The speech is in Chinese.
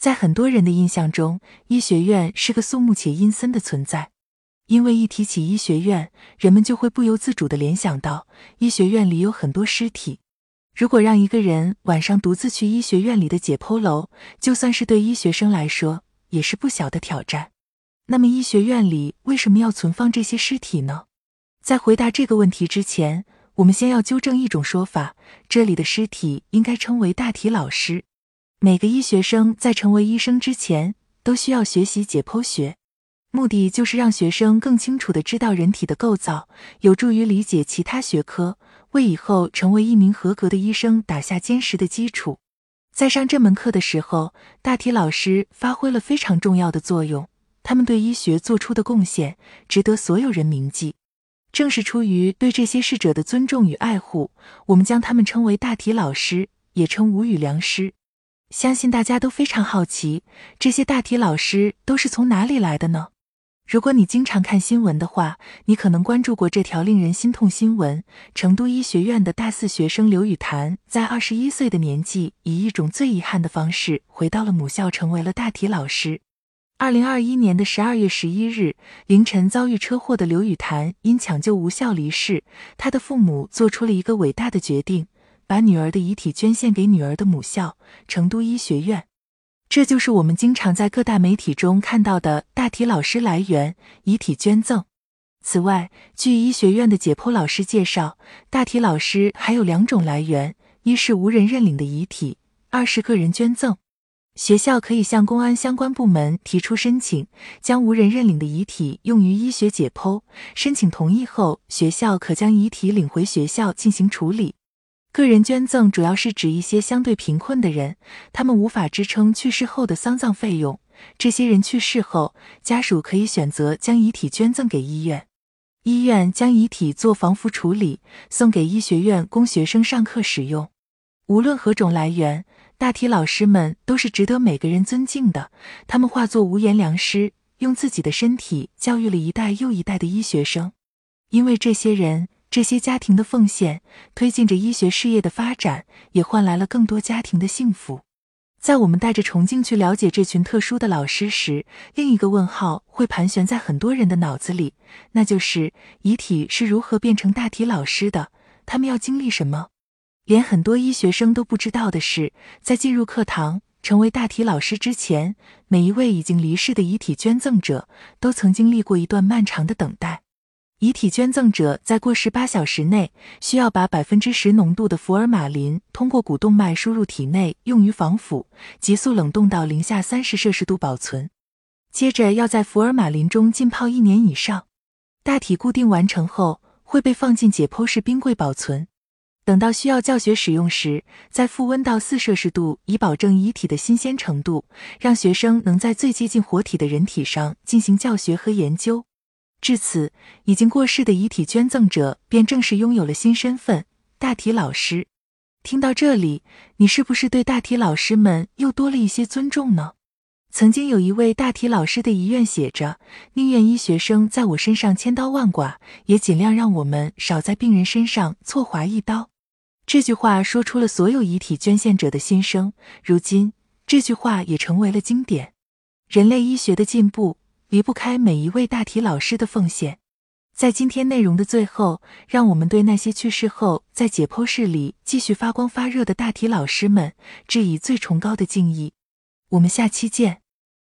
在很多人的印象中，医学院是个肃穆且阴森的存在，因为一提起医学院，人们就会不由自主地联想到医学院里有很多尸体。如果让一个人晚上独自去医学院里的解剖楼，就算是对医学生来说，也是不小的挑战。那么，医学院里为什么要存放这些尸体呢？在回答这个问题之前，我们先要纠正一种说法：这里的尸体应该称为大体老师。每个医学生在成为医生之前，都需要学习解剖学，目的就是让学生更清楚的知道人体的构造，有助于理解其他学科，为以后成为一名合格的医生打下坚实的基础。在上这门课的时候，大体老师发挥了非常重要的作用，他们对医学做出的贡献值得所有人铭记。正是出于对这些逝者的尊重与爱护，我们将他们称为大体老师，也称无语良师。相信大家都非常好奇，这些大体老师都是从哪里来的呢？如果你经常看新闻的话，你可能关注过这条令人心痛新闻：成都医学院的大四学生刘雨潭，在二十一岁的年纪，以一种最遗憾的方式回到了母校，成为了大体老师。二零二一年的十二月十一日凌晨，遭遇车祸的刘雨潭因抢救无效离世。他的父母做出了一个伟大的决定。把女儿的遗体捐献给女儿的母校成都医学院，这就是我们经常在各大媒体中看到的大体老师来源遗体捐赠。此外，据医学院的解剖老师介绍，大体老师还有两种来源：一是无人认领的遗体，二是个人捐赠。学校可以向公安相关部门提出申请，将无人认领的遗体用于医学解剖。申请同意后，学校可将遗体领回学校进行处理。个人捐赠主要是指一些相对贫困的人，他们无法支撑去世后的丧葬费用。这些人去世后，家属可以选择将遗体捐赠给医院，医院将遗体做防腐处理，送给医学院供学生上课使用。无论何种来源，大体老师们都是值得每个人尊敬的。他们化作无言良师，用自己的身体教育了一代又一代的医学生。因为这些人。这些家庭的奉献推进着医学事业的发展，也换来了更多家庭的幸福。在我们带着崇敬去了解这群特殊的老师时，另一个问号会盘旋在很多人的脑子里，那就是遗体是如何变成大体老师的？他们要经历什么？连很多医学生都不知道的是，在进入课堂成为大体老师之前，每一位已经离世的遗体捐赠者都曾经历过一段漫长的等待。遗体捐赠者在过世八小时内，需要把百分之十浓度的福尔马林通过股动脉输入体内，用于防腐，急速冷冻到零下三十摄氏度保存。接着要在福尔马林中浸泡一年以上。大体固定完成后，会被放进解剖室冰柜保存。等到需要教学使用时，再复温到四摄氏度，以保证遗体的新鲜程度，让学生能在最接近活体的人体上进行教学和研究。至此，已经过世的遗体捐赠者便正式拥有了新身份——大体老师。听到这里，你是不是对大体老师们又多了一些尊重呢？曾经有一位大体老师的遗愿写着：“宁愿医学生在我身上千刀万剐，也尽量让我们少在病人身上错划一刀。”这句话说出了所有遗体捐献者的心声。如今，这句话也成为了经典。人类医学的进步。离不开每一位大体老师的奉献。在今天内容的最后，让我们对那些去世后在解剖室里继续发光发热的大体老师们致以最崇高的敬意。我们下期见。